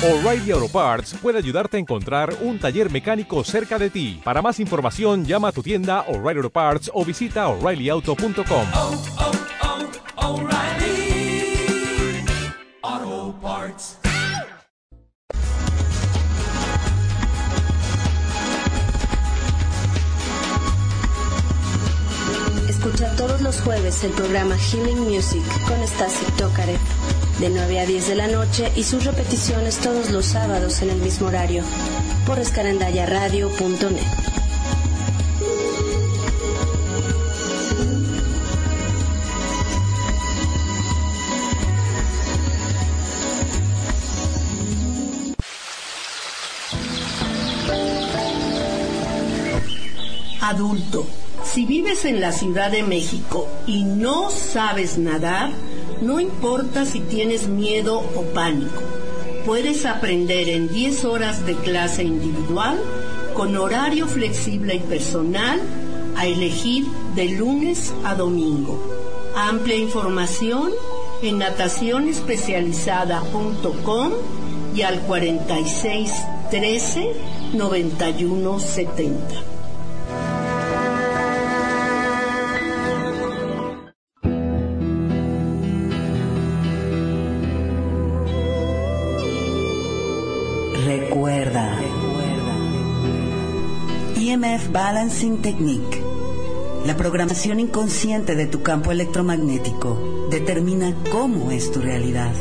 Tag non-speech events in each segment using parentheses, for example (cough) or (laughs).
O'Reilly Auto Parts puede ayudarte a encontrar un taller mecánico cerca de ti. Para más información, llama a tu tienda O'Reilly Auto Parts o visita oreillyauto.com. oh, oh, Parts. Escucha todos los jueves el programa Healing Music con Stasi Tokarev de 9 a 10 de la noche y sus repeticiones todos los sábados en el mismo horario por escarandayaradio.net. Adulto, si vives en la Ciudad de México y no sabes nadar, no importa si tienes miedo o pánico. Puedes aprender en 10 horas de clase individual, con horario flexible y personal, a elegir de lunes a domingo. Amplia información en natacionespecializada.com y al 46 13 Balancing Technique. La programación inconsciente de tu campo electromagnético determina cómo es tu realidad.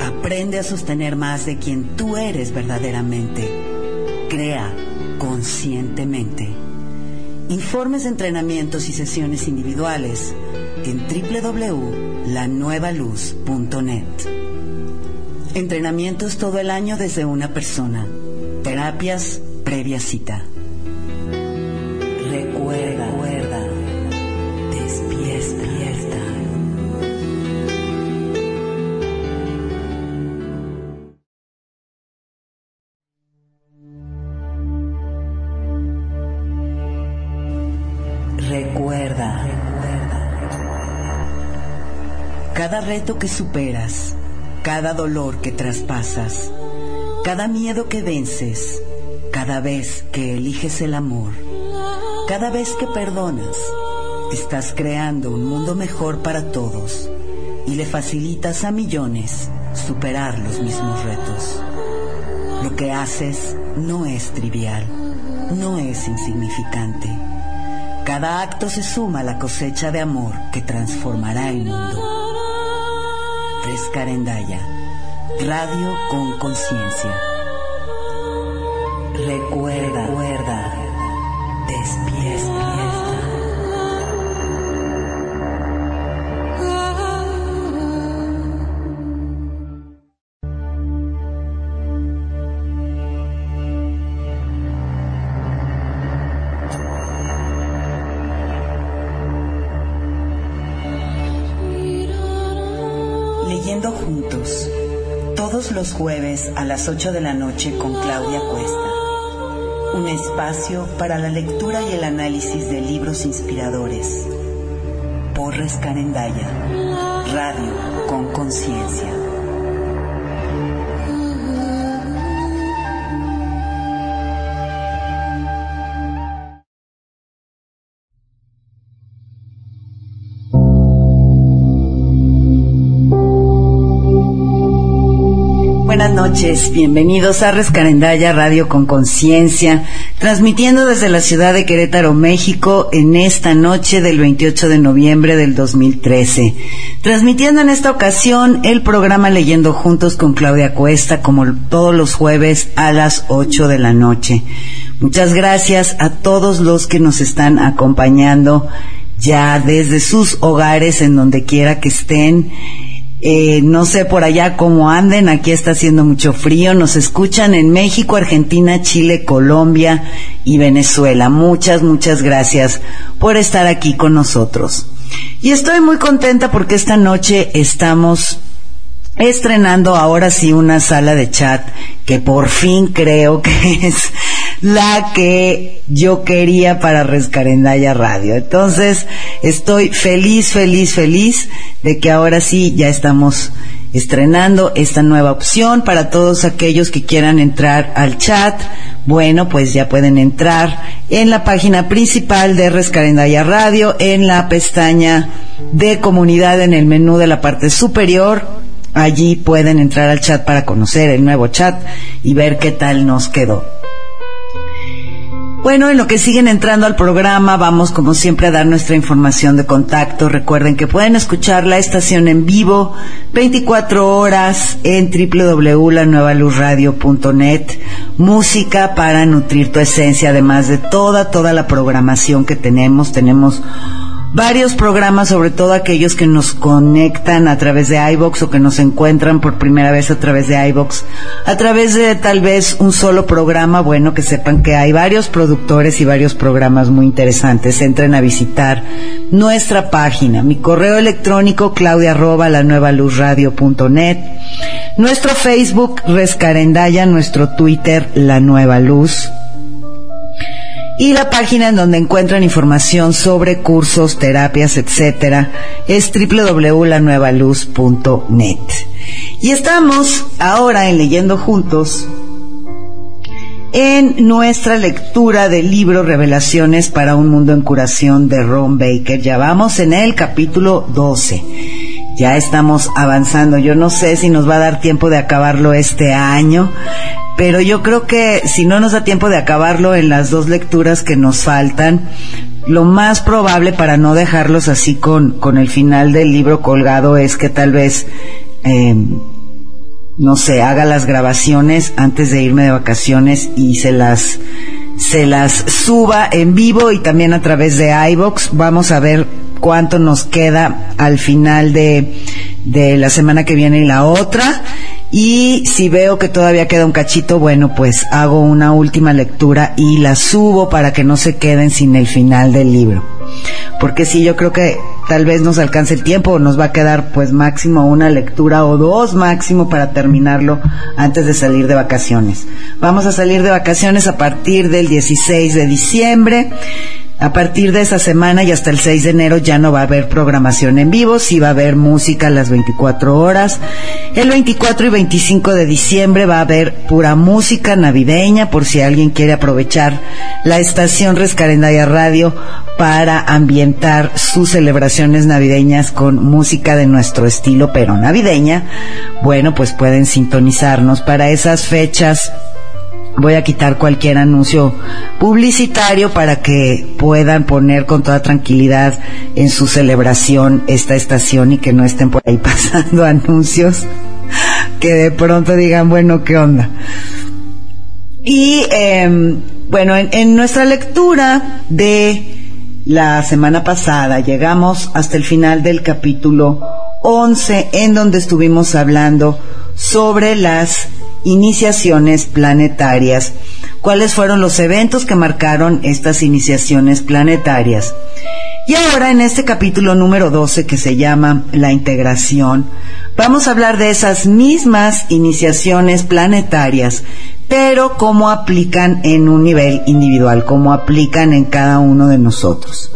Aprende a sostener más de quien tú eres verdaderamente. Crea conscientemente. Informes de entrenamientos y sesiones individuales en www.lanuevaluz.net. Entrenamientos todo el año desde una persona. Terapias previa cita. Reto que superas, cada dolor que traspasas, cada miedo que vences, cada vez que eliges el amor, cada vez que perdonas, estás creando un mundo mejor para todos y le facilitas a millones superar los mismos retos. Lo que haces no es trivial, no es insignificante. Cada acto se suma a la cosecha de amor que transformará el mundo. Rescarendaya, radio con conciencia. Recuerda, recuerda, despierta. Jueves a las 8 de la noche con Claudia Cuesta. Un espacio para la lectura y el análisis de libros inspiradores. Porres Carendaya, radio con conciencia. Bienvenidos a Rescarendaya Radio con Conciencia, transmitiendo desde la ciudad de Querétaro, México, en esta noche del 28 de noviembre del 2013. Transmitiendo en esta ocasión el programa Leyendo Juntos con Claudia Cuesta, como todos los jueves a las 8 de la noche. Muchas gracias a todos los que nos están acompañando ya desde sus hogares, en donde quiera que estén. Eh, no sé por allá cómo anden, aquí está haciendo mucho frío. Nos escuchan en México, Argentina, Chile, Colombia y Venezuela. Muchas, muchas gracias por estar aquí con nosotros. Y estoy muy contenta porque esta noche estamos estrenando ahora sí una sala de chat que por fin creo (laughs) que es la que yo quería para Rescarendaya Radio. Entonces, estoy feliz, feliz, feliz de que ahora sí ya estamos estrenando esta nueva opción para todos aquellos que quieran entrar al chat. Bueno, pues ya pueden entrar en la página principal de Rescarendaya Radio, en la pestaña de comunidad en el menú de la parte superior. Allí pueden entrar al chat para conocer el nuevo chat y ver qué tal nos quedó. Bueno, en lo que siguen entrando al programa, vamos como siempre a dar nuestra información de contacto. Recuerden que pueden escuchar la estación en vivo 24 horas en www.lanuevaluzradio.net. Música para nutrir tu esencia, además de toda, toda la programación que tenemos. Tenemos varios programas, sobre todo aquellos que nos conectan a través de iBox o que nos encuentran por primera vez a través de iBox, a través de tal vez un solo programa, bueno, que sepan que hay varios productores y varios programas muy interesantes. Entren a visitar nuestra página, mi correo electrónico claudia arroba la nueva luz radio punto net, nuestro Facebook Rescarendaya, nuestro Twitter La Nueva Luz y la página en donde encuentran información sobre cursos, terapias, etcétera, es www.lanuevaluz.net. Y estamos ahora en Leyendo Juntos en nuestra lectura del libro Revelaciones para un mundo en curación de Ron Baker. Ya vamos en el capítulo 12. Ya estamos avanzando. Yo no sé si nos va a dar tiempo de acabarlo este año, pero yo creo que si no nos da tiempo de acabarlo en las dos lecturas que nos faltan, lo más probable para no dejarlos así con, con el final del libro colgado es que tal vez, eh, no sé, haga las grabaciones antes de irme de vacaciones y se las, se las suba en vivo y también a través de iBox. Vamos a ver cuánto nos queda al final de, de la semana que viene y la otra y si veo que todavía queda un cachito, bueno, pues hago una última lectura y la subo para que no se queden sin el final del libro. Porque si yo creo que tal vez nos alcance el tiempo, nos va a quedar pues máximo una lectura o dos máximo para terminarlo antes de salir de vacaciones. Vamos a salir de vacaciones a partir del 16 de diciembre. A partir de esa semana y hasta el 6 de enero ya no va a haber programación en vivo, sí va a haber música a las 24 horas. El 24 y 25 de diciembre va a haber pura música navideña por si alguien quiere aprovechar la estación Rescarendaya Radio para ambientar sus celebraciones navideñas con música de nuestro estilo pero navideña. Bueno, pues pueden sintonizarnos para esas fechas voy a quitar cualquier anuncio publicitario para que puedan poner con toda tranquilidad en su celebración esta estación y que no estén por ahí (laughs) pasando anuncios que de pronto digan, bueno, ¿qué onda? Y em, bueno, en, nuestra lectura de la semana pasada llegamos hasta el final del capítulo 11 en donde estuvimos hablando sobre las iniciaciones planetarias. ¿Cuáles fueron los eventos que marcaron estas iniciaciones planetarias? Y ahora en este capítulo número 12 que se llama La integración, vamos a hablar de esas mismas iniciaciones planetarias, pero cómo aplican en un nivel individual, cómo aplican en cada uno de nosotros.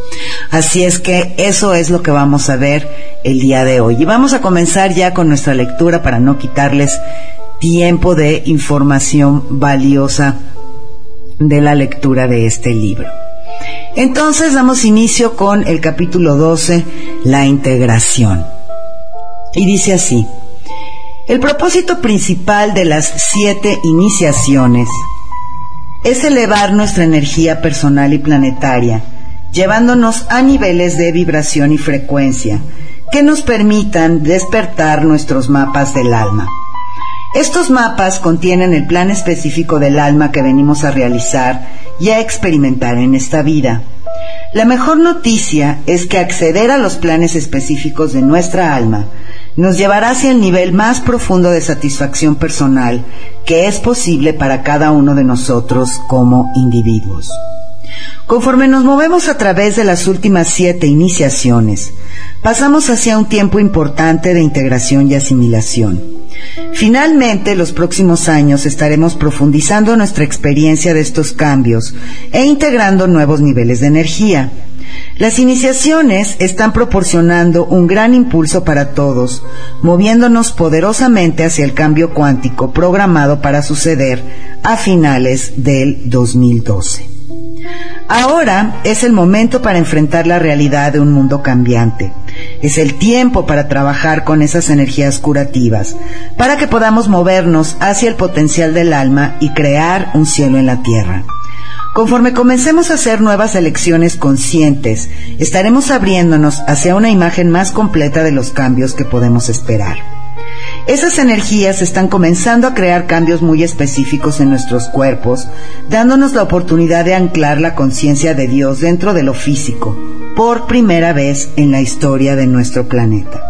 Así es que eso es lo que vamos a ver el día de hoy. Y vamos a comenzar ya con nuestra lectura para no quitarles tiempo de información valiosa de la lectura de este libro. Entonces damos inicio con el capítulo 12, la integración. Y dice así, el propósito principal de las siete iniciaciones es elevar nuestra energía personal y planetaria, llevándonos a niveles de vibración y frecuencia que nos permitan despertar nuestros mapas del alma. Estos mapas contienen el plan específico del alma que venimos a realizar y a experimentar en esta vida. La mejor noticia es que acceder a los planes específicos de nuestra alma nos llevará hacia el nivel más profundo de satisfacción personal que es posible para cada uno de nosotros como individuos. Conforme nos movemos a través de las últimas siete iniciaciones, pasamos hacia un tiempo importante de integración y asimilación. Finalmente, los próximos años estaremos profundizando nuestra experiencia de estos cambios e integrando nuevos niveles de energía. Las iniciaciones están proporcionando un gran impulso para todos, moviéndonos poderosamente hacia el cambio cuántico programado para suceder a finales del 2012. Ahora es el momento para enfrentar la realidad de un mundo cambiante. Es el tiempo para trabajar con esas energías curativas, para que podamos movernos hacia el potencial del alma y crear un cielo en la tierra. Conforme comencemos a hacer nuevas elecciones conscientes, estaremos abriéndonos hacia una imagen más completa de los cambios que podemos esperar. Esas energías están comenzando a crear cambios muy específicos en nuestros cuerpos, dándonos la oportunidad de anclar la conciencia de Dios dentro de lo físico, por primera vez en la historia de nuestro planeta.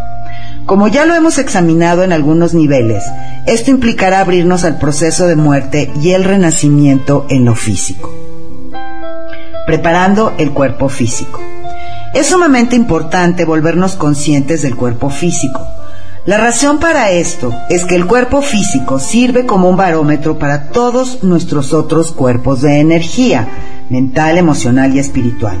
Como ya lo hemos examinado en algunos niveles, esto implicará abrirnos al proceso de muerte y el renacimiento en lo físico. Preparando el cuerpo físico. Es sumamente importante volvernos conscientes del cuerpo físico. La razón para esto es que el cuerpo físico sirve como un barómetro para todos nuestros otros cuerpos de energía, mental, emocional y espiritual.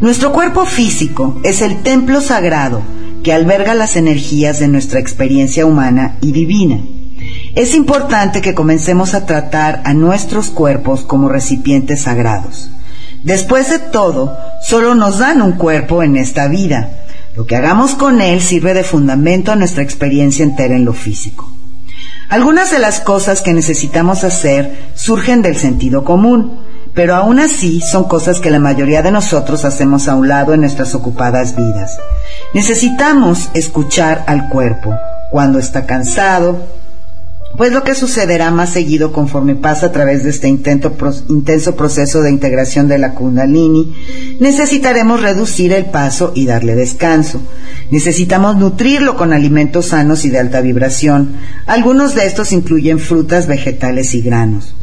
Nuestro cuerpo físico es el templo sagrado que alberga las energías de nuestra experiencia humana y divina. Es importante que comencemos a tratar a nuestros cuerpos como recipientes sagrados. Después de todo, solo nos dan un cuerpo en esta vida. Lo que hagamos con él sirve de fundamento a nuestra experiencia entera en lo físico. Algunas de las cosas que necesitamos hacer surgen del sentido común, pero aún así son cosas que la mayoría de nosotros hacemos a un lado en nuestras ocupadas vidas. Necesitamos escuchar al cuerpo cuando está cansado, pues lo que sucederá más seguido conforme pasa a través de este intenso proceso de integración de la kundalini, necesitaremos reducir el paso y darle descanso. Necesitamos nutrirlo con alimentos sanos y de alta vibración. Algunos de estos incluyen frutas, vegetales y granos.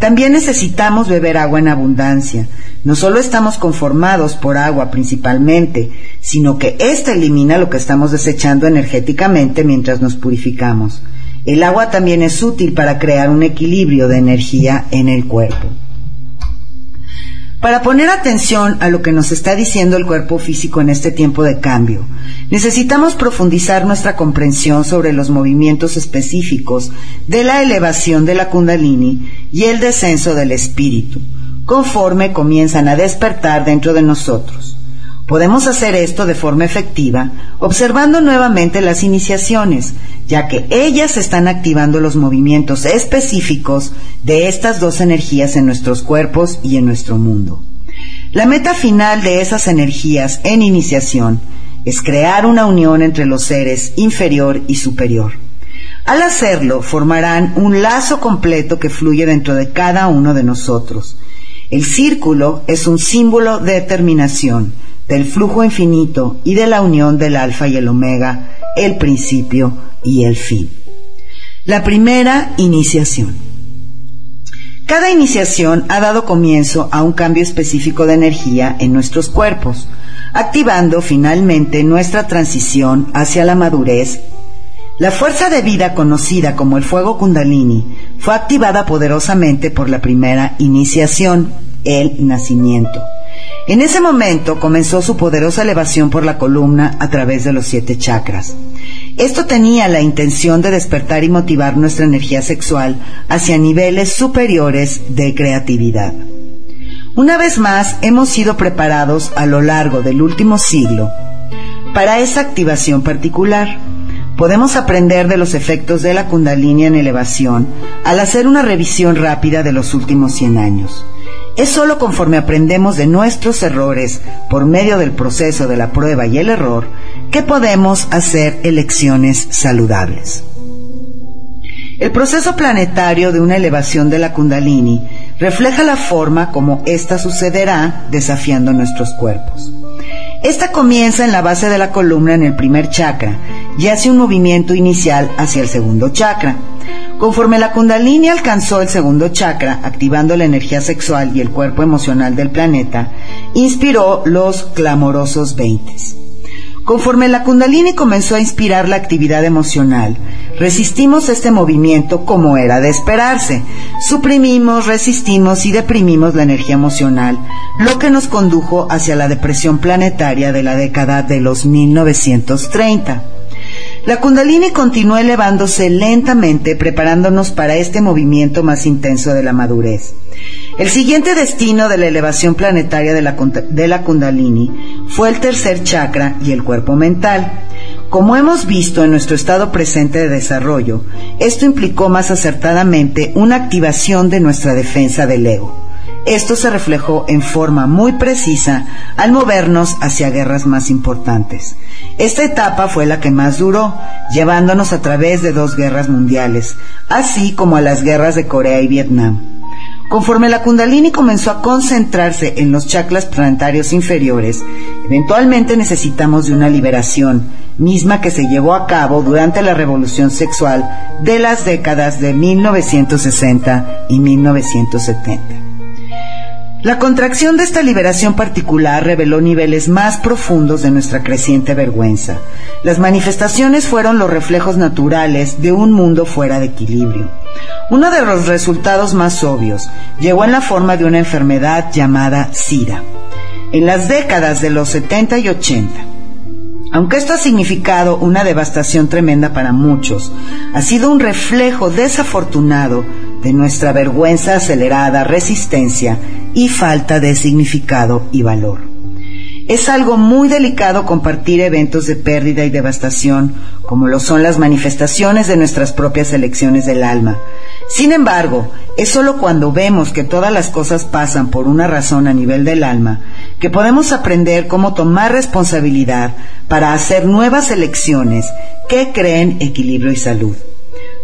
También necesitamos beber agua en abundancia. No solo estamos conformados por agua principalmente, sino que ésta elimina lo que estamos desechando energéticamente mientras nos purificamos. El agua también es útil para crear un equilibrio de energía en el cuerpo. Para poner atención a lo que nos está diciendo el cuerpo físico en este tiempo de cambio, necesitamos profundizar nuestra comprensión sobre los movimientos específicos de la elevación de la kundalini y el descenso del espíritu, conforme comienzan a despertar dentro de nosotros. Podemos hacer esto de forma efectiva observando nuevamente las iniciaciones, ya que ellas están activando los movimientos específicos de estas dos energías en nuestros cuerpos y en nuestro mundo. La meta final de esas energías en iniciación es crear una unión entre los seres inferior y superior. Al hacerlo, formarán un lazo completo que fluye dentro de cada uno de nosotros. El círculo es un símbolo de determinación, del flujo infinito y de la unión del alfa y el omega, el principio y el fin. La primera iniciación. Cada iniciación ha dado comienzo a un cambio específico de energía en nuestros cuerpos, activando finalmente nuestra transición hacia la madurez. La fuerza de vida conocida como el fuego kundalini fue activada poderosamente por la primera iniciación, el nacimiento. En ese momento comenzó su poderosa elevación por la columna a través de los siete chakras. Esto tenía la intención de despertar y motivar nuestra energía sexual hacia niveles superiores de creatividad. Una vez más, hemos sido preparados a lo largo del último siglo para esa activación particular. Podemos aprender de los efectos de la kundalini en elevación al hacer una revisión rápida de los últimos 100 años. Es sólo conforme aprendemos de nuestros errores por medio del proceso de la prueba y el error que podemos hacer elecciones saludables. El proceso planetario de una elevación de la kundalini refleja la forma como ésta sucederá desafiando nuestros cuerpos. Esta comienza en la base de la columna en el primer chakra y hace un movimiento inicial hacia el segundo chakra. Conforme la kundalini alcanzó el segundo chakra, activando la energía sexual y el cuerpo emocional del planeta, inspiró los clamorosos veintes. Conforme la kundalini comenzó a inspirar la actividad emocional, resistimos este movimiento como era de esperarse. Suprimimos, resistimos y deprimimos la energía emocional, lo que nos condujo hacia la depresión planetaria de la década de los 1930. La kundalini continuó elevándose lentamente preparándonos para este movimiento más intenso de la madurez. El siguiente destino de la elevación planetaria de la, de la kundalini fue el tercer chakra y el cuerpo mental. Como hemos visto en nuestro estado presente de desarrollo, esto implicó más acertadamente una activación de nuestra defensa del ego. Esto se reflejó en forma muy precisa al movernos hacia guerras más importantes. Esta etapa fue la que más duró, llevándonos a través de dos guerras mundiales, así como a las guerras de Corea y Vietnam. Conforme la kundalini comenzó a concentrarse en los chakras planetarios inferiores, eventualmente necesitamos de una liberación, misma que se llevó a cabo durante la revolución sexual de las décadas de 1960 y 1970. La contracción de esta liberación particular reveló niveles más profundos de nuestra creciente vergüenza. Las manifestaciones fueron los reflejos naturales de un mundo fuera de equilibrio. Uno de los resultados más obvios llegó en la forma de una enfermedad llamada SIDA. En las décadas de los 70 y 80, aunque esto ha significado una devastación tremenda para muchos, ha sido un reflejo desafortunado de nuestra vergüenza acelerada, resistencia y falta de significado y valor. Es algo muy delicado compartir eventos de pérdida y devastación, como lo son las manifestaciones de nuestras propias elecciones del alma. Sin embargo, es solo cuando vemos que todas las cosas pasan por una razón a nivel del alma, que podemos aprender cómo tomar responsabilidad para hacer nuevas elecciones que creen equilibrio y salud.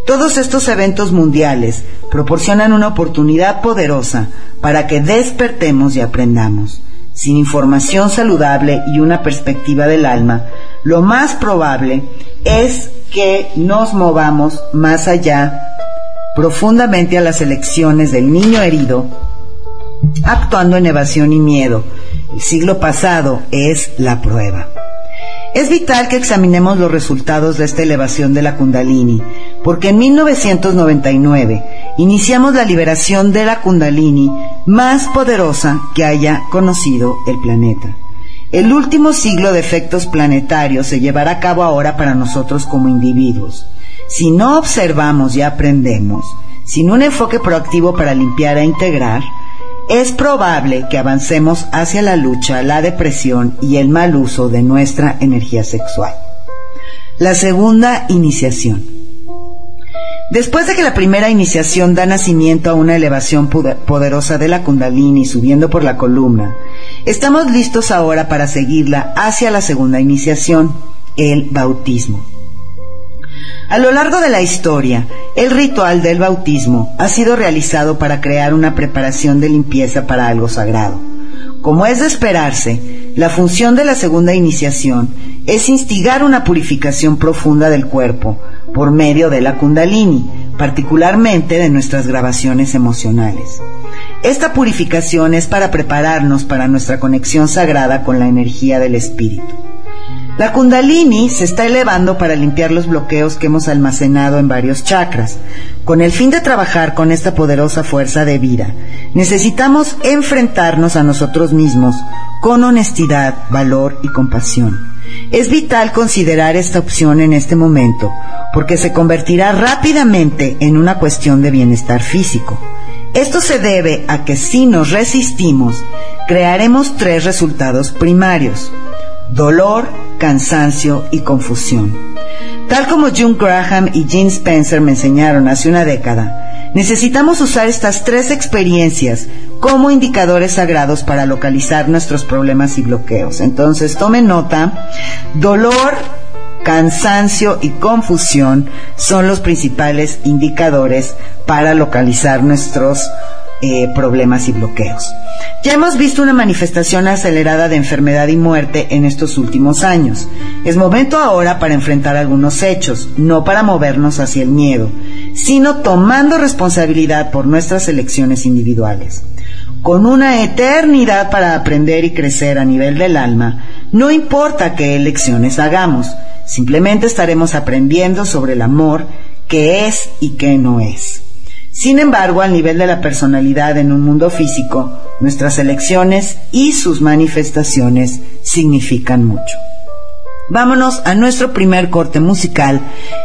Todos estos eventos mundiales proporcionan una oportunidad poderosa para que despertemos y aprendamos. Sin información saludable y una perspectiva del alma, lo más probable es que nos movamos más allá profundamente a las elecciones del niño herido, actuando en evasión y miedo. El siglo pasado es la prueba. Es vital que examinemos los resultados de esta elevación de la kundalini, porque en 1999 iniciamos la liberación de la kundalini más poderosa que haya conocido el planeta. El último siglo de efectos planetarios se llevará a cabo ahora para nosotros como individuos. Si no observamos y aprendemos, sin un enfoque proactivo para limpiar e integrar, es probable que avancemos hacia la lucha, la depresión y el mal uso de nuestra energía sexual. La segunda iniciación. Después de que la primera iniciación da nacimiento a una elevación poderosa de la kundalini subiendo por la columna, estamos listos ahora para seguirla hacia la segunda iniciación, el bautismo. A lo largo de la historia, el ritual del bautismo ha sido realizado para crear una preparación de limpieza para algo sagrado. Como es de esperarse, la función de la segunda iniciación es instigar una purificación profunda del cuerpo por medio de la kundalini, particularmente de nuestras grabaciones emocionales. Esta purificación es para prepararnos para nuestra conexión sagrada con la energía del espíritu. La kundalini se está elevando para limpiar los bloqueos que hemos almacenado en varios chakras. Con el fin de trabajar con esta poderosa fuerza de vida, necesitamos enfrentarnos a nosotros mismos con honestidad, valor y compasión. Es vital considerar esta opción en este momento, porque se convertirá rápidamente en una cuestión de bienestar físico. Esto se debe a que si nos resistimos, crearemos tres resultados primarios dolor, cansancio y confusión. Tal como June Graham y Gene Spencer me enseñaron hace una década, necesitamos usar estas tres experiencias como indicadores sagrados para localizar nuestros problemas y bloqueos. Entonces, tome nota, dolor, cansancio y confusión son los principales indicadores para localizar nuestros eh, problemas y bloqueos. Ya hemos visto una manifestación acelerada de enfermedad y muerte en estos últimos años. Es momento ahora para enfrentar algunos hechos, no para movernos hacia el miedo, sino tomando responsabilidad por nuestras elecciones individuales. con una eternidad para aprender y crecer a nivel del alma, no importa qué elecciones hagamos, simplemente estaremos aprendiendo sobre el amor, qué es y qué no es. Sin embargo, al nivel de la personalidad en un mundo físico, nuestras elecciones y sus manifestaciones significan mucho. Vámonos a nuestro primer corte musical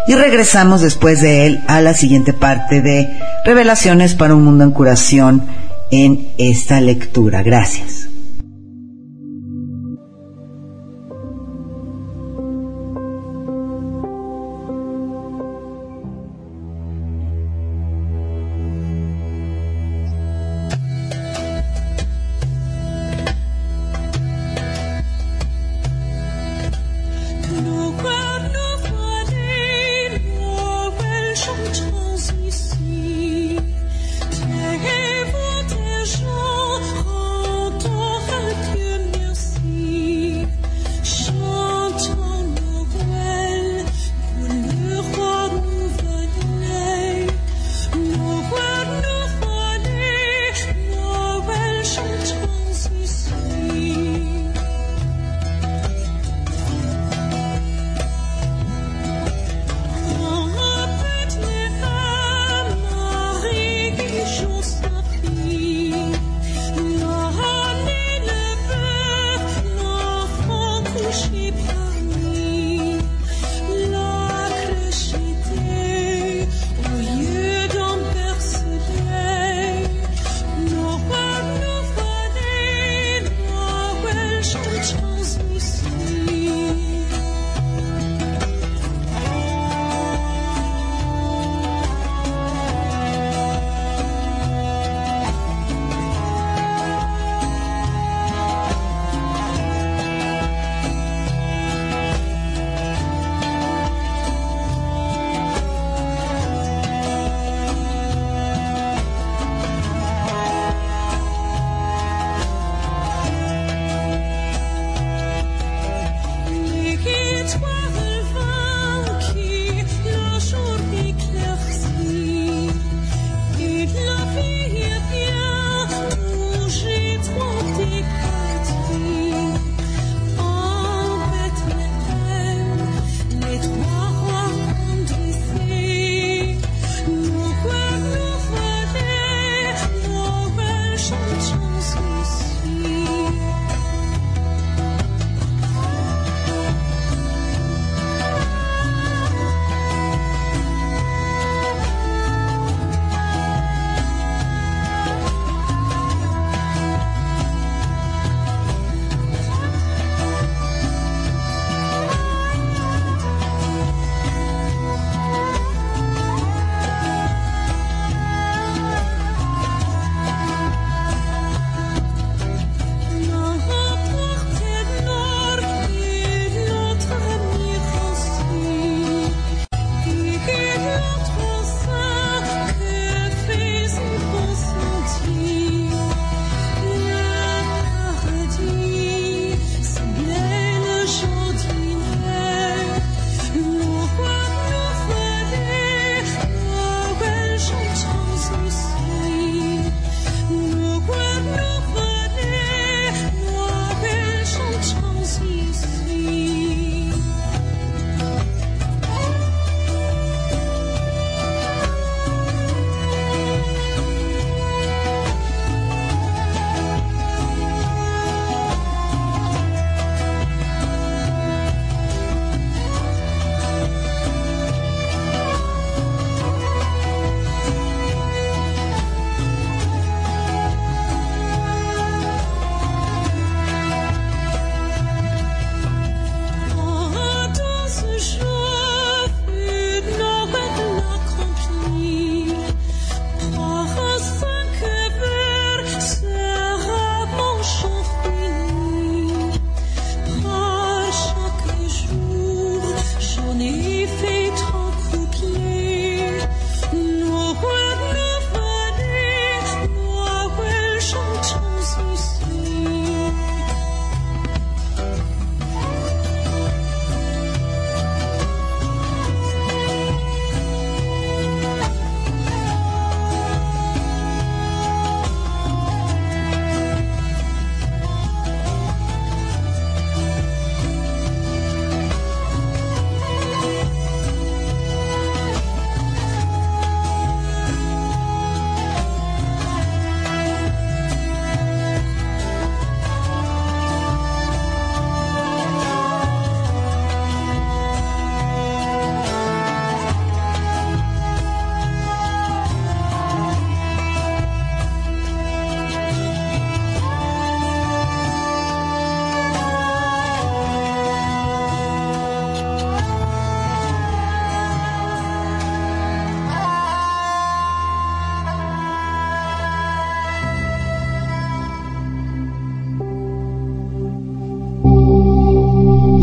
y regresamos después de él a la siguiente parte de Revelaciones para un mundo en curación en esta lectura. Gracias.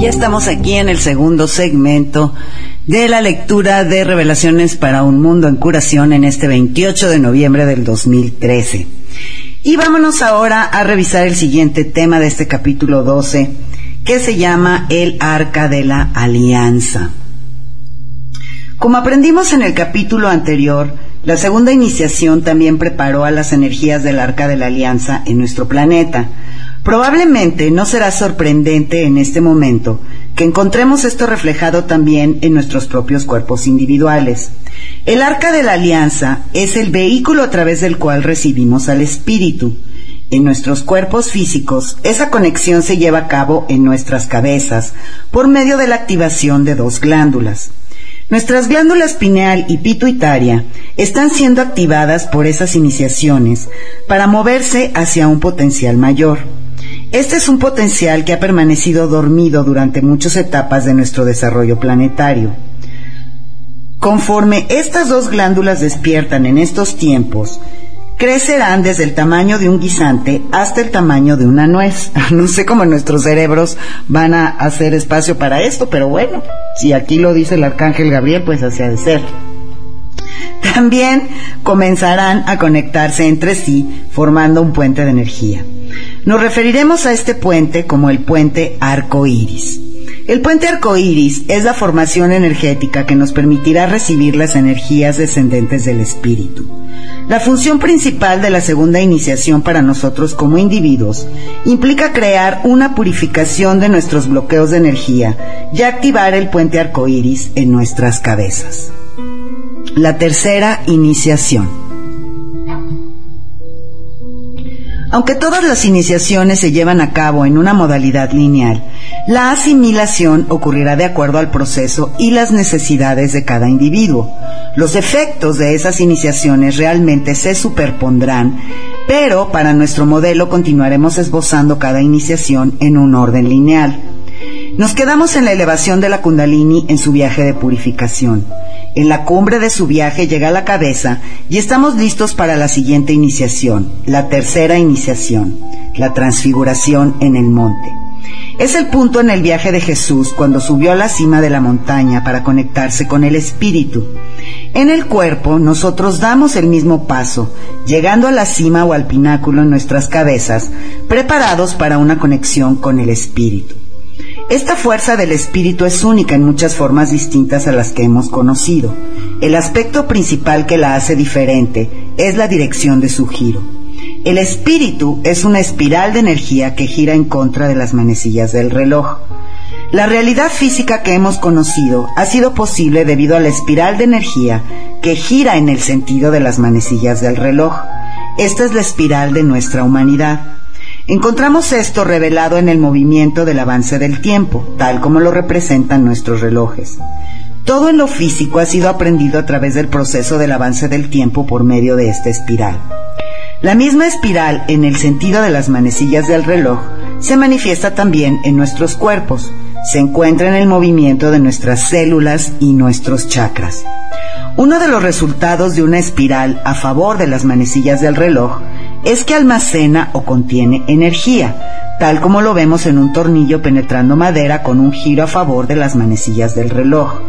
Ya estamos aquí en el segundo segmento de la lectura de Revelaciones para un Mundo en Curación en este 28 de noviembre del 2013. Y vámonos ahora a revisar el siguiente tema de este capítulo 12, que se llama El Arca de la Alianza. Como aprendimos en el capítulo anterior, la segunda iniciación también preparó a las energías del Arca de la Alianza en nuestro planeta, Probablemente no será sorprendente en este momento que encontremos esto reflejado también en nuestros propios cuerpos individuales. El arca de la alianza es el vehículo a través del cual recibimos al espíritu. En nuestros cuerpos físicos, esa conexión se lleva a cabo en nuestras cabezas por medio de la activación de dos glándulas. Nuestras glándulas pineal y pituitaria están siendo activadas por esas iniciaciones para moverse hacia un potencial mayor. Este es un potencial que ha permanecido dormido durante muchas etapas de nuestro desarrollo planetario. Conforme estas dos glándulas despiertan en estos tiempos, crecerán desde el tamaño de un guisante hasta el tamaño de una nuez. (laughs) No sé cómo nuestros cerebros van a hacer espacio para esto, pero bueno, si aquí lo dice el arcángel Gabriel, pues así ha de ser. También comenzarán a conectarse entre sí formando un puente de energía. Nos referiremos a este puente como el puente arco iris. El puente arco iris es la formación energética que nos permitirá recibir las energías descendentes del espíritu. La función principal de la segunda iniciación para nosotros como individuos implica crear una purificación de nuestros bloqueos de energía y activar el puente arco iris en nuestras cabezas. La tercera iniciación. Aunque todas las iniciaciones se llevan a cabo en una modalidad lineal, la asimilación ocurrirá de acuerdo al proceso y las necesidades de cada individuo. Los efectos de esas iniciaciones realmente se superpondrán, pero para nuestro modelo continuaremos esbozando cada iniciación en un orden lineal. Nos quedamos en la elevación de la Kundalini en su viaje de purificación. En la cumbre de su viaje llega la cabeza y estamos listos para la siguiente iniciación, la tercera iniciación, la transfiguración en el monte. Es el punto en el viaje de Jesús cuando subió a la cima de la montaña para conectarse con el Espíritu. En el cuerpo nosotros damos el mismo paso, llegando a la cima o al pináculo en nuestras cabezas, preparados para una conexión con el Espíritu. Esta fuerza del espíritu es única en muchas formas distintas a las que hemos conocido. El aspecto principal que la hace diferente es la dirección de su giro. El espíritu es una espiral de energía que gira en contra de las manecillas del reloj. La realidad física que hemos conocido ha sido posible debido a la espiral de energía que gira en el sentido de las manecillas del reloj. Esta es la espiral de nuestra humanidad. Encontramos esto revelado en el movimiento del avance del tiempo, tal como lo representan nuestros relojes. Todo en lo físico ha sido aprendido a través del proceso del avance del tiempo por medio de esta espiral. La misma espiral, en el sentido de las manecillas del reloj, se manifiesta también en nuestros cuerpos, se encuentra en el movimiento de nuestras células y nuestros chakras. Uno de los resultados de una espiral a favor de las manecillas del reloj es que almacena o contiene energía, tal como lo vemos en un tornillo penetrando madera con un giro a favor de las manecillas del reloj.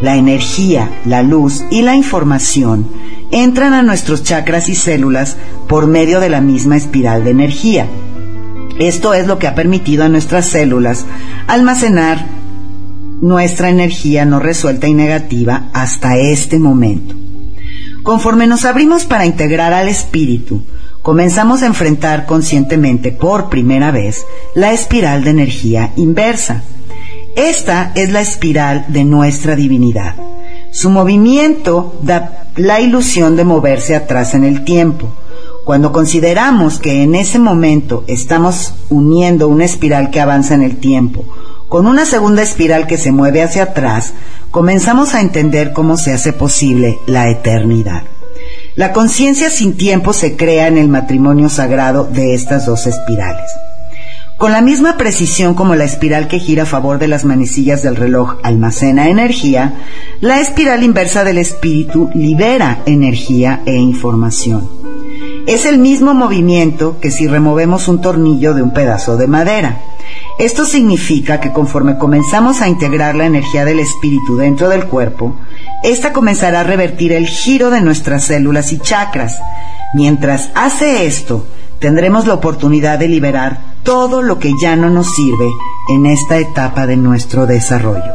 La energía, la luz y la información entran a nuestros chakras y células por medio de la misma espiral de energía. Esto es lo que ha permitido a nuestras células almacenar nuestra energía no resuelta y negativa hasta este momento. Conforme nos abrimos para integrar al espíritu, comenzamos a enfrentar conscientemente por primera vez la espiral de energía inversa. Esta es la espiral de nuestra divinidad. Su movimiento da la ilusión de moverse atrás en el tiempo. Cuando consideramos que en ese momento estamos uniendo una espiral que avanza en el tiempo con una segunda espiral que se mueve hacia atrás, comenzamos a entender cómo se hace posible la eternidad. La conciencia sin tiempo se crea en el matrimonio sagrado de estas dos espirales. Con la misma precisión como la espiral que gira a favor de las manecillas del reloj almacena energía, la espiral inversa del espíritu libera energía e información. Es el mismo movimiento que si removemos un tornillo de un pedazo de madera. Esto significa que conforme comenzamos a integrar la energía del espíritu dentro del cuerpo, ésta comenzará a revertir el giro de nuestras células y chakras. Mientras hace esto, tendremos la oportunidad de liberar todo lo que ya no nos sirve en esta etapa de nuestro desarrollo,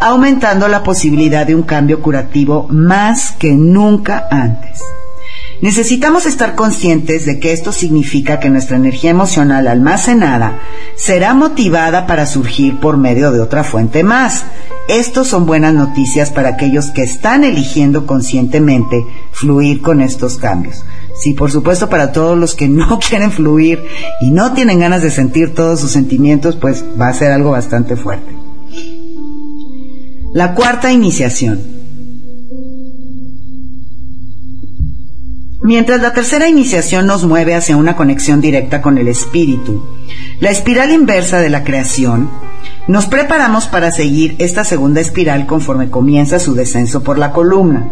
aumentando la posibilidad de un cambio curativo más que nunca antes. Necesitamos estar conscientes de que esto significa que nuestra energía emocional almacenada será motivada para surgir por medio de otra fuente más. Estos son buenas noticias para aquellos que están eligiendo conscientemente fluir con estos cambios. Sí, por supuesto, para todos los que no (laughs) quieren fluir y no tienen ganas de sentir todos sus sentimientos, pues va a ser algo bastante fuerte. La cuarta iniciación. Mientras la tercera iniciación nos mueve hacia una conexión directa con el espíritu, la espiral inversa de la creación, nos preparamos para seguir esta segunda espiral conforme comienza su descenso por la columna.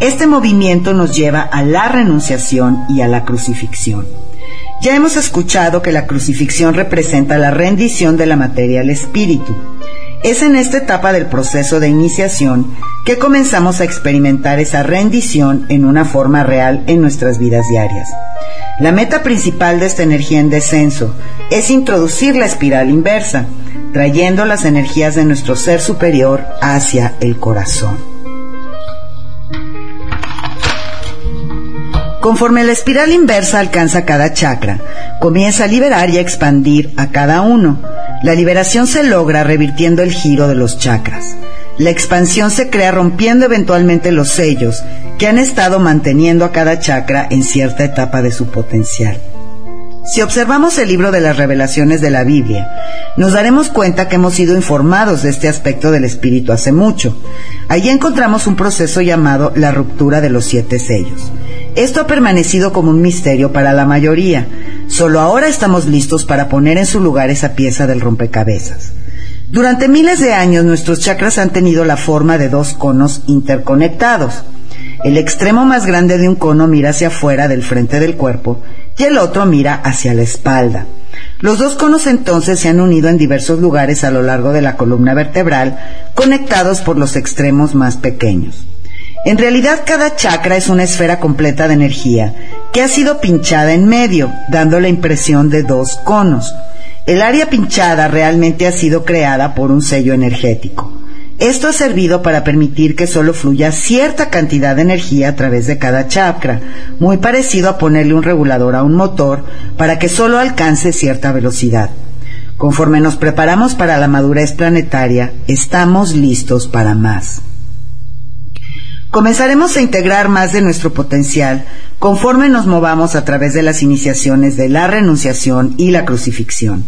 Este movimiento nos lleva a la renunciación y a la crucifixión. Ya hemos escuchado que la crucifixión representa la rendición de la materia al espíritu. Es en esta etapa del proceso de iniciación que comenzamos a experimentar esa rendición en una forma real en nuestras vidas diarias. La meta principal de esta energía en descenso es introducir la espiral inversa, trayendo las energías de nuestro ser superior hacia el corazón. Conforme la espiral inversa alcanza cada chakra, comienza a liberar y a expandir a cada uno. La liberación se logra revirtiendo el giro de los chakras. La expansión se crea rompiendo eventualmente los sellos que han estado manteniendo a cada chakra en cierta etapa de su potencial. Si observamos el libro de las revelaciones de la Biblia, nos daremos cuenta que hemos sido informados de este aspecto del espíritu hace mucho. Allí encontramos un proceso llamado la ruptura de los siete sellos. Esto ha permanecido como un misterio para la mayoría. Solo ahora estamos listos para poner en su lugar esa pieza del rompecabezas. Durante miles de años nuestros chakras han tenido la forma de dos conos interconectados. El extremo más grande de un cono mira hacia afuera del frente del cuerpo y el otro mira hacia la espalda. Los dos conos entonces se han unido en diversos lugares a lo largo de la columna vertebral, conectados por los extremos más pequeños. En realidad cada chakra es una esfera completa de energía que ha sido pinchada en medio, dando la impresión de dos conos. El área pinchada realmente ha sido creada por un sello energético. Esto ha servido para permitir que solo fluya cierta cantidad de energía a través de cada chakra, muy parecido a ponerle un regulador a un motor para que solo alcance cierta velocidad. Conforme nos preparamos para la madurez planetaria, estamos listos para más. Comenzaremos a integrar más de nuestro potencial conforme nos movamos a través de las iniciaciones de la renunciación y la crucifixión.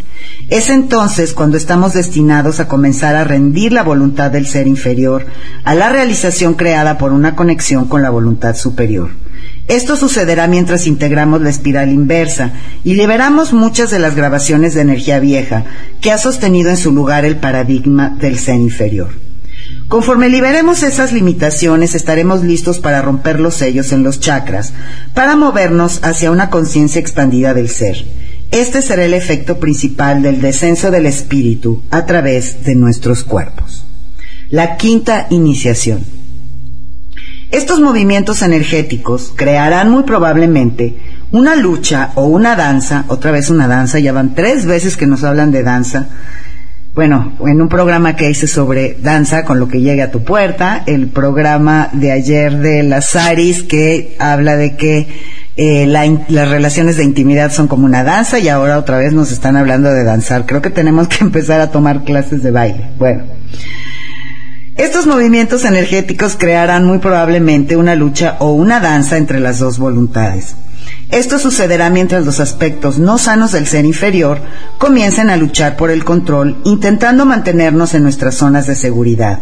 Es entonces cuando estamos destinados a comenzar a rendir la voluntad del ser inferior a la realización creada por una conexión con la voluntad superior. Esto sucederá mientras integramos la espiral inversa y liberamos muchas de las grabaciones de energía vieja que ha sostenido en su lugar el paradigma del ser inferior. Conforme liberemos esas limitaciones, estaremos listos para romper los sellos en los chakras, para movernos hacia una conciencia expandida del ser. Este será el efecto principal del descenso del espíritu a través de nuestros cuerpos. La quinta iniciación. Estos movimientos energéticos crearán muy probablemente una lucha o una danza, otra vez una danza, ya van tres veces que nos hablan de danza, bueno, en un programa que hice sobre danza con lo que llegue a tu puerta, el programa de ayer de las Aris que habla de que eh, las relaciones de intimidad son como una danza y ahora otra vez nos están hablando de danzar. Creo que tenemos que (laughs) empezar a tomar clases de baile. Bueno. Estos movimientos energéticos crearán muy probablemente una lucha o una danza entre las dos voluntades. Esto sucederá mientras los aspectos no sanos del ser inferior comiencen a luchar por el control, intentando mantenernos en nuestras zonas de seguridad.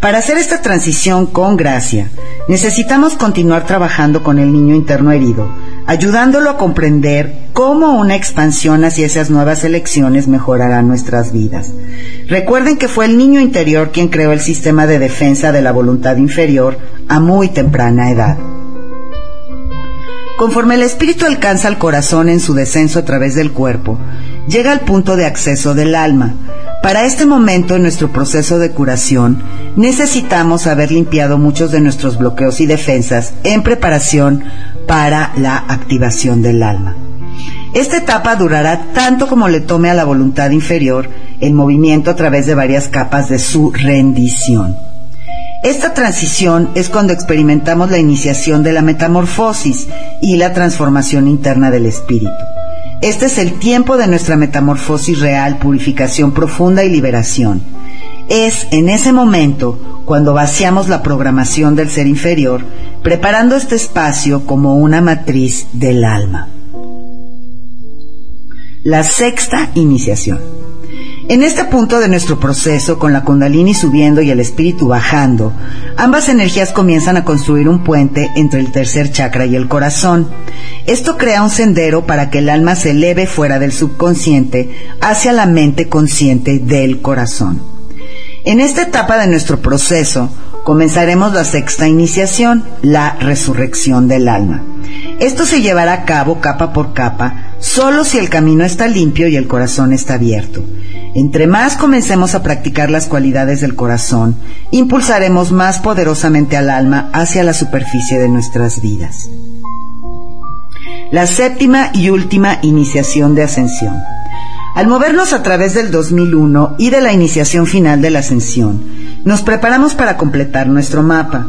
Para hacer esta transición con gracia, necesitamos continuar trabajando con el niño interno herido, ayudándolo a comprender cómo una expansión hacia esas nuevas elecciones mejorará nuestras vidas. Recuerden que fue el niño interior quien creó el sistema de defensa de la voluntad inferior a muy temprana edad. Conforme el espíritu alcanza el corazón en su descenso a través del cuerpo, llega al punto de acceso del alma. Para este momento en nuestro proceso de curación, necesitamos haber limpiado muchos de nuestros bloqueos y defensas en preparación para la activación del alma. Esta etapa durará tanto como le tome a la voluntad inferior el movimiento a través de varias capas de su rendición. Esta transición es cuando experimentamos la iniciación de la metamorfosis y la transformación interna del espíritu. Este es el tiempo de nuestra metamorfosis real, purificación profunda y liberación. Es en ese momento cuando vaciamos la programación del ser inferior, preparando este espacio como una matriz del alma. La sexta iniciación. En este punto de nuestro proceso, con la kundalini subiendo y el espíritu bajando, ambas energías comienzan a construir un puente entre el tercer chakra y el corazón. Esto crea un sendero para que el alma se eleve fuera del subconsciente hacia la mente consciente del corazón. En esta etapa de nuestro proceso, comenzaremos la sexta iniciación, la resurrección del alma. Esto se llevará a cabo capa por capa, solo si el camino está limpio y el corazón está abierto. Entre más comencemos a practicar las cualidades del corazón, impulsaremos más poderosamente al alma hacia la superficie de nuestras vidas. La séptima y última iniciación de ascensión. Al movernos a través del 2001 y de la iniciación final de la ascensión, nos preparamos para completar nuestro mapa.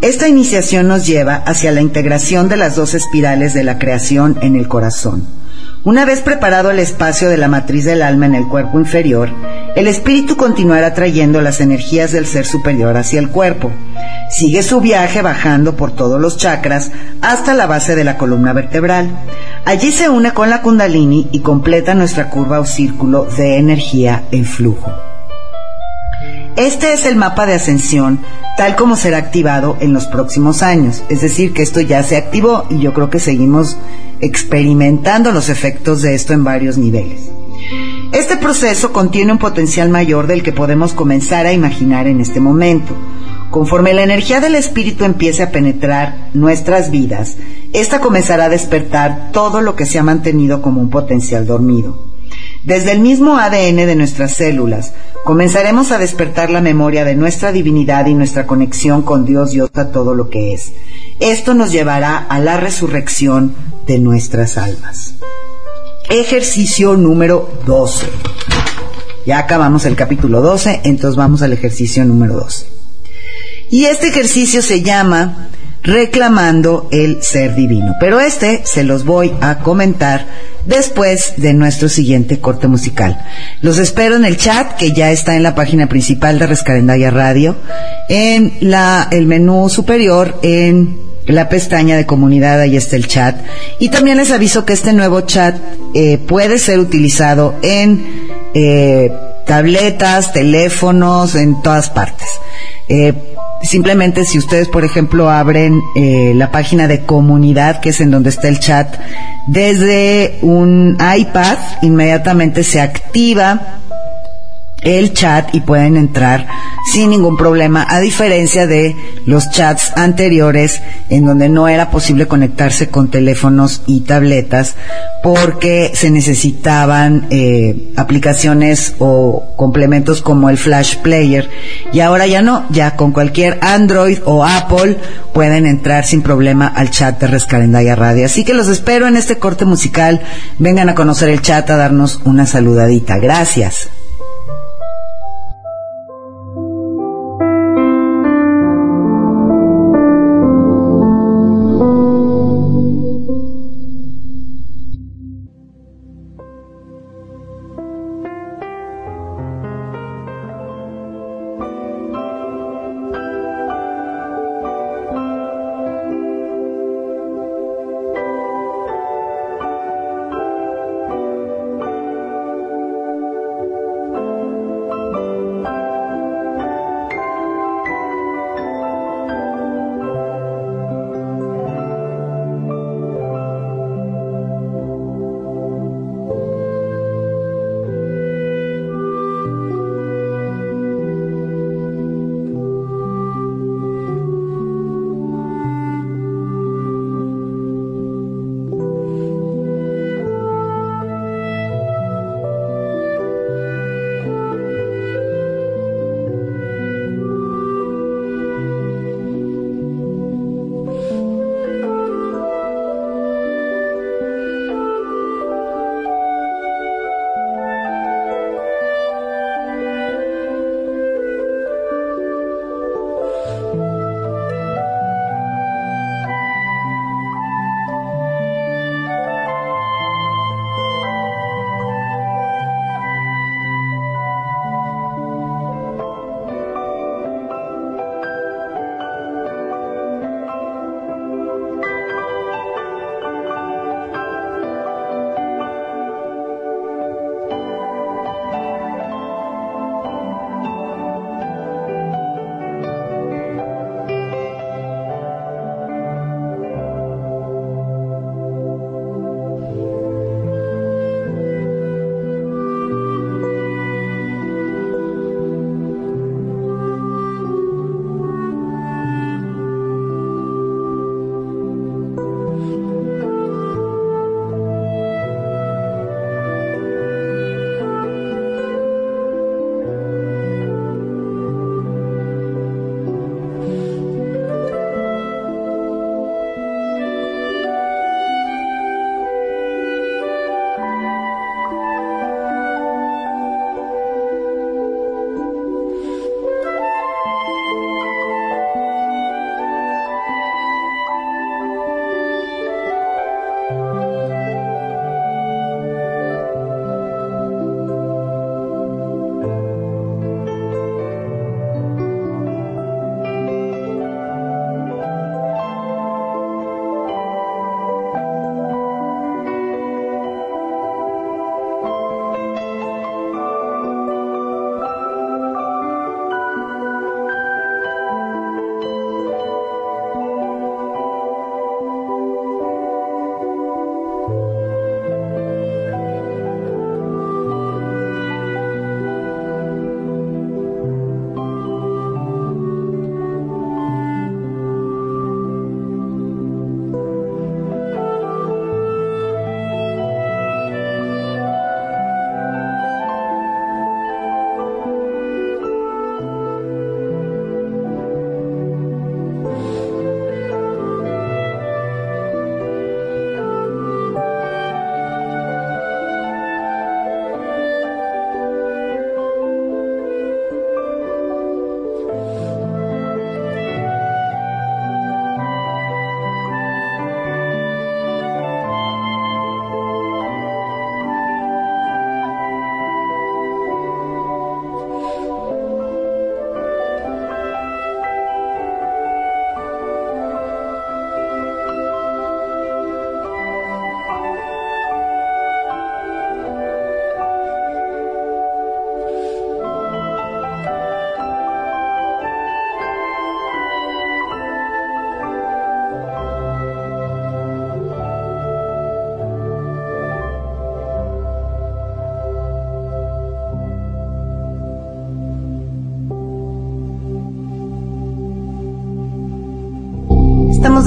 Esta iniciación nos lleva hacia la integración de las dos espirales de la creación en el corazón. Una vez preparado el espacio de la matriz del alma en el cuerpo inferior, el espíritu continuará trayendo las energías del ser superior hacia el cuerpo. Sigue su viaje bajando por todos los chakras hasta la base de la columna vertebral. Allí se une con la kundalini y completa nuestra curva o círculo de energía en flujo. Este es el mapa de ascensión tal como será activado en los próximos años. Es decir, que esto ya se activó y yo creo que seguimos experimentando los efectos de esto en varios niveles. Este proceso contiene un potencial mayor del que podemos comenzar a imaginar en este momento. Conforme la energía del espíritu empiece a penetrar nuestras vidas, esta comenzará a despertar todo lo que se ha mantenido como un potencial dormido. Desde el mismo ADN de nuestras células, comenzaremos a despertar la memoria de nuestra divinidad y nuestra conexión con Dios y a todo lo que es. Esto nos llevará a la resurrección de nuestras almas. Ejercicio número 12. Ya acabamos el capítulo 12, entonces vamos al ejercicio número 12. Y este ejercicio se llama reclamando el ser divino. Pero este se los voy a comentar después de nuestro siguiente corte musical. Los espero en el chat que ya está en la página principal de Rescarendaya Radio, en la, el menú superior, en la pestaña de comunidad, ahí está el chat. Y también les aviso que este nuevo chat eh, puede ser utilizado en eh, tabletas, teléfonos, en todas partes. Eh, Simplemente si ustedes, por ejemplo, abren eh, la página de comunidad, que es en donde está el chat, desde un iPad, inmediatamente se activa el chat y pueden entrar sin ningún problema, a diferencia de los chats anteriores en donde no era posible conectarse con teléfonos y tabletas porque se necesitaban eh, aplicaciones o complementos como el Flash Player y ahora ya no, ya con cualquier Android o Apple pueden entrar sin problema al chat de Rescalendaya Radio. Así que los espero en este corte musical. Vengan a conocer el chat, a darnos una saludadita. Gracias.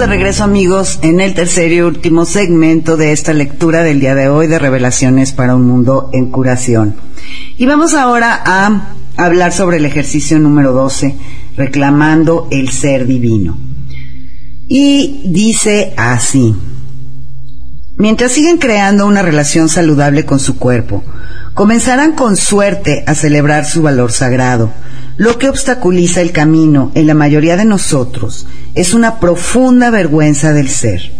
De regreso amigos en el tercer y último segmento de esta lectura del día de hoy de Revelaciones para un Mundo en Curación. Y vamos ahora a hablar sobre el ejercicio número 12, reclamando el ser divino. Y dice así, mientras siguen creando una relación saludable con su cuerpo, comenzarán con suerte a celebrar su valor sagrado, lo que obstaculiza el camino en la mayoría de nosotros es una profunda vergüenza del ser.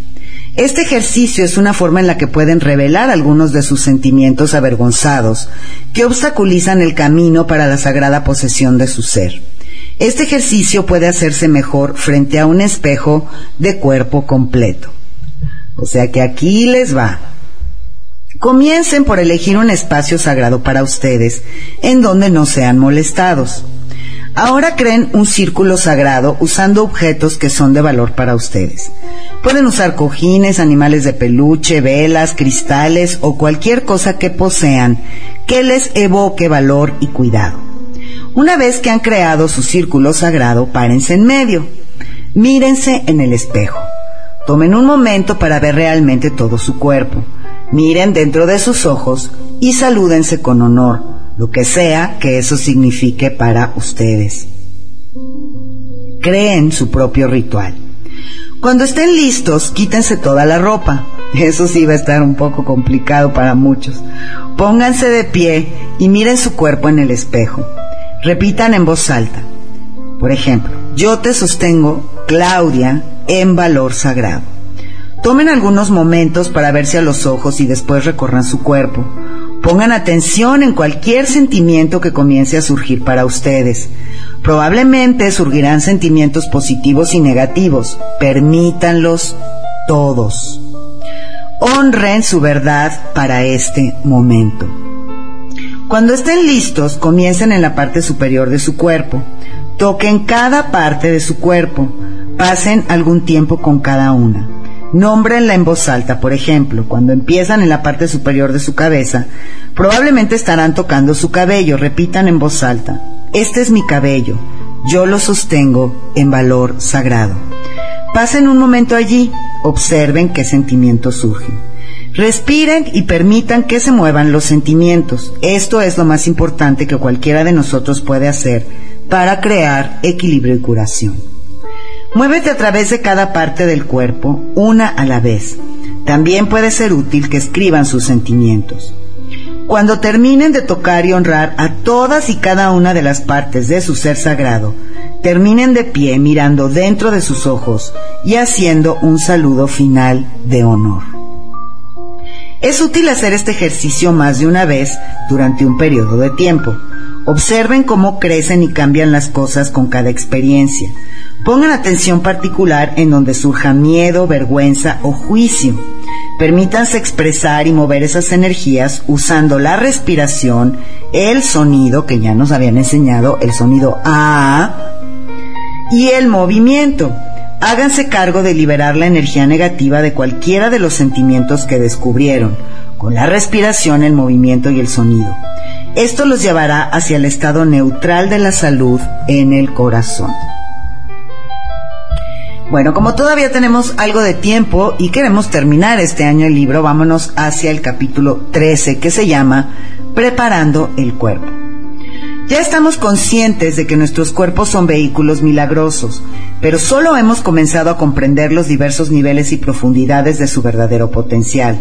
Este ejercicio es una forma en la que pueden revelar algunos de sus sentimientos avergonzados que obstaculizan el camino para la sagrada posesión de su ser. Este ejercicio puede hacerse mejor frente a un espejo de cuerpo completo. O sea que aquí les va. Comiencen por elegir un espacio sagrado para ustedes, en donde no sean molestados. Ahora creen un círculo sagrado usando objetos que son de valor para ustedes. Pueden usar cojines, animales de peluche, velas, cristales o cualquier cosa que posean que les evoque valor y cuidado. Una vez que han creado su círculo sagrado, párense en medio. Mírense en el espejo. Tomen un momento para ver realmente todo su cuerpo. Miren dentro de sus ojos y salúdense con honor lo que sea que eso signifique para ustedes. Creen su propio ritual. Cuando estén listos, quítense toda la ropa. (laughs) Eso sí va a estar un poco complicado para muchos. Pónganse de pie y miren su cuerpo en el espejo. Repitan en voz alta. Por ejemplo, yo te sostengo, Claudia, en valor sagrado. Tomen algunos momentos para verse a los ojos y después recorran su cuerpo. Pongan atención en cualquier sentimiento que comience a surgir para ustedes. Probablemente surgirán sentimientos positivos y negativos. Permítanlos todos. Honren su verdad para este momento. Cuando estén listos, comiencen en la parte superior de su cuerpo. Toquen cada parte de su cuerpo. Pasen algún tiempo con cada una. Nómbrenla en voz alta, por ejemplo, cuando empiezan en la parte superior de su cabeza, probablemente estarán tocando su cabello, repitan en voz alta, este es mi cabello, yo lo sostengo en valor sagrado. Pasen un momento allí, observen qué sentimientos surgen. Respiren y permitan que se muevan los sentimientos. Esto es lo más importante que cualquiera de nosotros puede hacer para crear equilibrio y curación. Muévete a través de cada parte del cuerpo, una a la vez. También puede ser útil que escriban sus sentimientos. Cuando terminen de tocar y honrar a todas y cada una de las partes de su ser sagrado, terminen de pie mirando dentro de sus ojos y haciendo un saludo final de honor. Es útil hacer este ejercicio más de una vez durante un periodo de tiempo. Observen cómo crecen y cambian las cosas con cada experiencia. Pongan atención particular en donde surja miedo, vergüenza o juicio. Permítanse expresar y mover esas energías usando la respiración, el sonido que ya nos habían enseñado, el sonido A y el movimiento. Háganse cargo de liberar la energía negativa de cualquiera de los sentimientos que descubrieron, con la respiración, el movimiento y el sonido. Esto los llevará hacia el estado neutral de la salud en el corazón. Bueno, como todavía tenemos algo de tiempo y queremos terminar este año el libro, vámonos hacia el capítulo 13 que se llama Preparando el cuerpo. Ya estamos conscientes de que nuestros cuerpos son vehículos milagrosos, pero solo hemos comenzado a comprender los diversos niveles y profundidades de su verdadero potencial.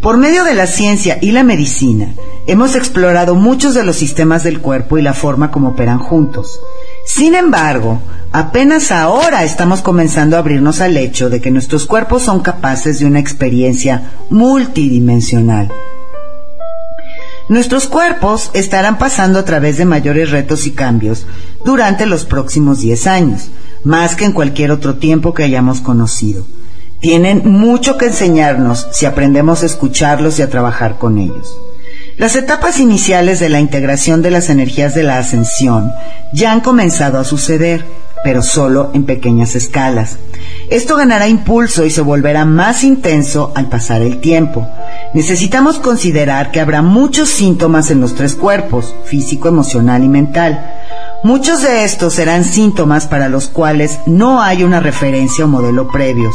Por medio de la ciencia y la medicina, hemos explorado muchos de los sistemas del cuerpo y la forma como operan juntos. Sin embargo, apenas ahora estamos comenzando a abrirnos al hecho de que nuestros cuerpos son capaces de una experiencia multidimensional. Nuestros cuerpos estarán pasando a través de mayores retos y cambios durante los próximos 10 años, más que en cualquier otro tiempo que hayamos conocido. Tienen mucho que enseñarnos si aprendemos a escucharlos y a trabajar con ellos. Las etapas iniciales de la integración de las energías de la ascensión ya han comenzado a suceder, pero solo en pequeñas escalas. Esto ganará impulso y se volverá más intenso al pasar el tiempo. Necesitamos considerar que habrá muchos síntomas en los tres cuerpos, físico, emocional y mental. Muchos de estos serán síntomas para los cuales no hay una referencia o modelo previos.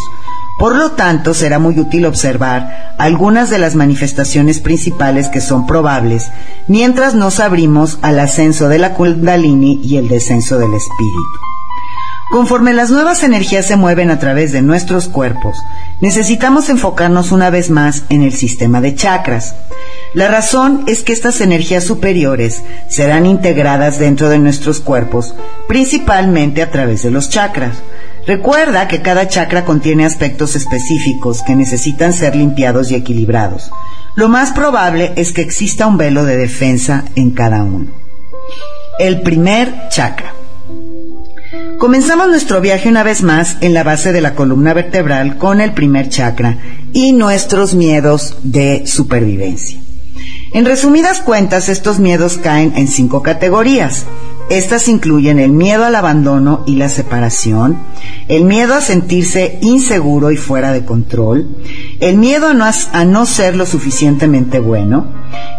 Por lo tanto, será muy útil observar algunas de las manifestaciones principales que son probables mientras nos abrimos al ascenso de la kundalini y el descenso del espíritu. Conforme las nuevas energías se mueven a través de nuestros cuerpos, necesitamos enfocarnos una vez más en el sistema de chakras. La razón es que estas energías superiores serán integradas dentro de nuestros cuerpos, principalmente a través de los chakras. Recuerda que cada chakra contiene aspectos específicos que necesitan ser limpiados y equilibrados. Lo más probable es que exista un velo de defensa en cada uno. El primer chakra. Comenzamos nuestro viaje una vez más en la base de la columna vertebral con el primer chakra y nuestros miedos de supervivencia. En resumidas cuentas, estos miedos caen en cinco categorías. Estas incluyen el miedo al abandono y la separación, el miedo a sentirse inseguro y fuera de control, el miedo a no, ser lo suficientemente bueno,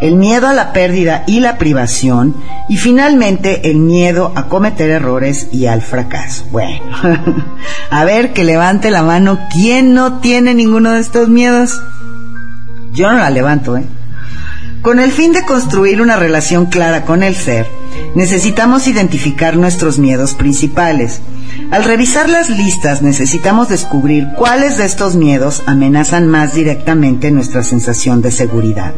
el miedo a la pérdida y la privación y finalmente el miedo a cometer errores y al fracaso. Bueno, (laughs) a ver que levante la mano, ¿quién no tiene ninguno de estos miedos? Yo no la levanto, ¿eh? Con el fin de construir una relación clara con el ser, necesitamos identificar nuestros miedos principales. Al revisar las listas necesitamos descubrir cuáles de estos miedos amenazan más directamente nuestra sensación de seguridad.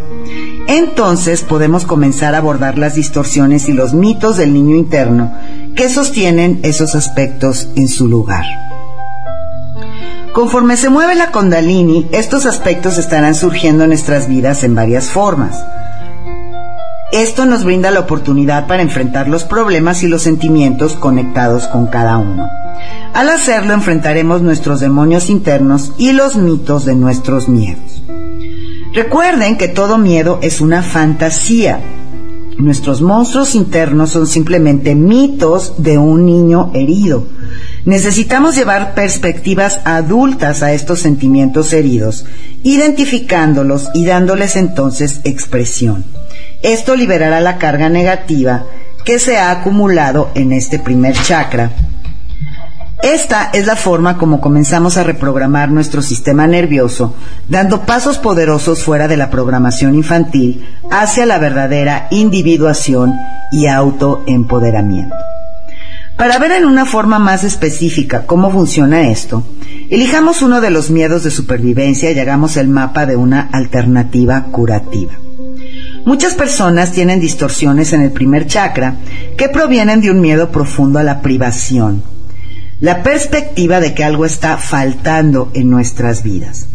Entonces podemos comenzar a abordar las distorsiones y los mitos del niño interno que sostienen esos aspectos en su lugar. Conforme se mueve la Kundalini, estos aspectos estarán surgiendo en nuestras vidas en varias formas. Esto nos brinda la oportunidad para enfrentar los problemas y los sentimientos conectados con cada uno. Al hacerlo enfrentaremos nuestros demonios internos y los mitos de nuestros miedos. Recuerden que todo miedo es una fantasía. Nuestros monstruos internos son simplemente mitos de un niño herido Necesitamos llevar perspectivas adultas a estos sentimientos heridos, identificándolos y dándoles entonces expresión. Esto liberará la carga negativa que se ha acumulado en este primer chakra. Esta es la forma como comenzamos a reprogramar nuestro sistema nervioso, dando pasos poderosos fuera de la programación infantil hacia la verdadera individuación y autoempoderamiento. Para ver en una forma más específica cómo funciona esto, elijamos uno de los miedos de supervivencia y hagamos el mapa de una alternativa curativa. Muchas personas tienen distorsiones en el primer chakra que provienen de un miedo profundo a la privación, la perspectiva de que algo está faltando en nuestras vidas.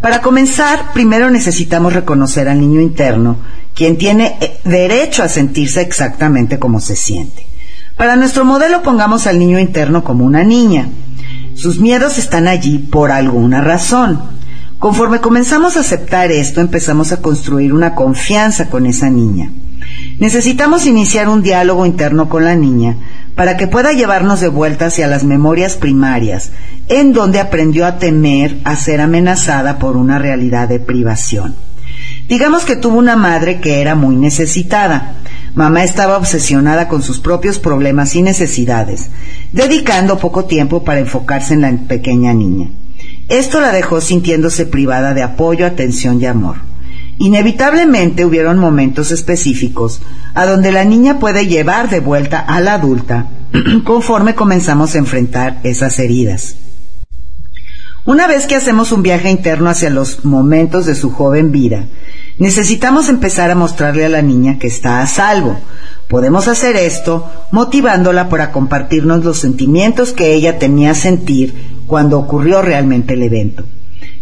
Para comenzar, primero necesitamos reconocer al niño interno, quien tiene eh, derecho a sentirse exactamente como se siente. Para nuestro modelo pongamos al niño interno como una niña. Sus miedos están allí por alguna razón. Conforme comenzamos a aceptar esto, empezamos a construir una confianza con esa niña. Necesitamos iniciar un diálogo interno con la niña para que pueda llevarnos de vuelta hacia las memorias primarias, en donde aprendió a temer a ser amenazada por una realidad de privación. Digamos que tuvo una madre que era muy necesitada. Mamá estaba obsesionada con sus propios problemas y necesidades, dedicando poco tiempo para enfocarse en la pequeña niña. Esto la dejó sintiéndose privada de apoyo, atención y amor. Inevitablemente hubieron momentos específicos a donde la niña puede llevar de vuelta a la adulta (clears throat) conforme comenzamos a enfrentar esas heridas. Una vez que hacemos un viaje interno hacia los momentos de su joven vida, necesitamos empezar a mostrarle a la niña que está a salvo. Podemos hacer esto motivándola para compartirnos los sentimientos que ella tenía sentir cuando ocurrió realmente el evento.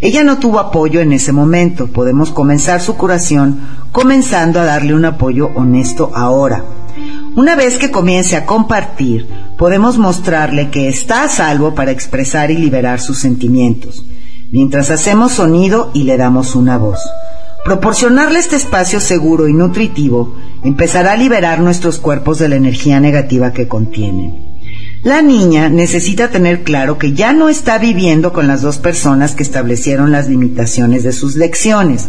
Ella no tuvo apoyo en ese momento. Podemos comenzar su curación comenzando a darle un apoyo honesto ahora. Una vez que comience a compartir, podemos mostrarle que está a salvo para expresar y liberar sus sentimientos, mientras hacemos sonido y le damos una voz. Proporcionarle este espacio seguro y nutritivo empezará a liberar nuestros cuerpos de la energía negativa que contienen. La niña necesita tener claro que ya no está viviendo con las dos personas que establecieron las limitaciones de sus lecciones.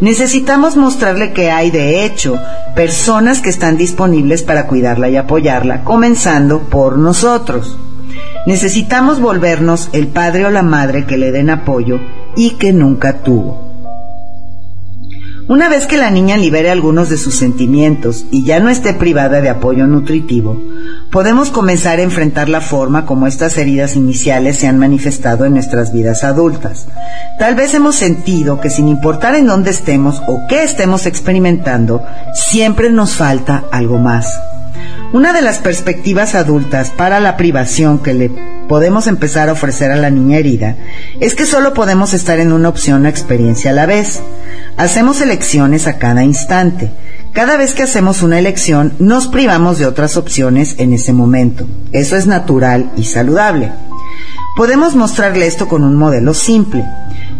Necesitamos mostrarle que hay, de hecho, personas que están disponibles para cuidarla y apoyarla, comenzando por nosotros. Necesitamos volvernos el padre o la madre que le den apoyo y que nunca tuvo. Una vez que la niña libere algunos de sus sentimientos y ya no esté privada de apoyo nutritivo, podemos comenzar a enfrentar la forma como estas heridas iniciales se han manifestado en nuestras vidas adultas. Tal vez hemos sentido que sin importar en dónde estemos o qué estemos experimentando, siempre nos falta algo más. Una de las perspectivas adultas para la privación que le podemos empezar a ofrecer a la niña herida es que solo podemos estar en una opción o experiencia a la vez. Hacemos elecciones a cada instante. Cada vez que hacemos una elección nos privamos de otras opciones en ese momento. Eso es natural y saludable. Podemos mostrarle esto con un modelo simple.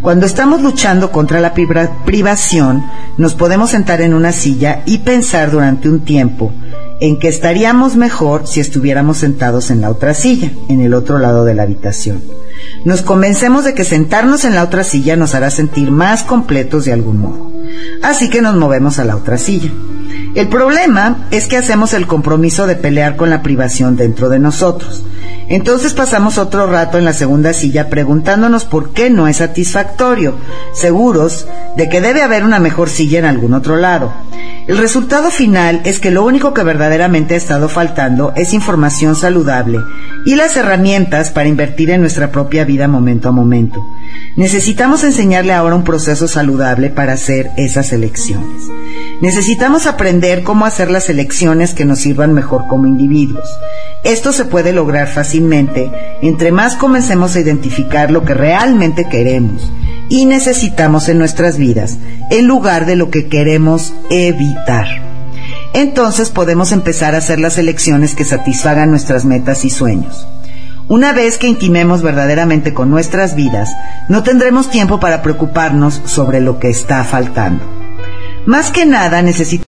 Cuando estamos luchando contra la privación, nos podemos sentar en una silla y pensar durante un tiempo en que estaríamos mejor si estuviéramos sentados en la otra silla, en el otro lado de la habitación. Nos convencemos de que sentarnos en la otra silla nos hará sentir más completos de algún modo. Así que nos movemos a la otra silla. El problema es que hacemos el compromiso de pelear con la privación dentro de nosotros. Entonces pasamos otro rato en la segunda silla preguntándonos por qué no es satisfactorio, seguros de que debe haber una mejor silla en algún otro lado. El resultado final es que lo único que verdaderamente ha estado faltando es información saludable y las herramientas para invertir en nuestra propia vida momento a momento. Necesitamos enseñarle ahora un proceso saludable para hacer esas elecciones. Necesitamos aprender cómo hacer las elecciones que nos sirvan mejor como individuos. Esto se puede lograr fácilmente entre más comencemos a identificar lo que realmente queremos y necesitamos en nuestras vidas, en lugar de lo que queremos evitar. Entonces podemos empezar a hacer las elecciones que satisfagan nuestras metas y sueños. Una vez que intimemos verdaderamente con nuestras vidas, no tendremos tiempo para preocuparnos sobre lo que está faltando. Más que nada necesitamos...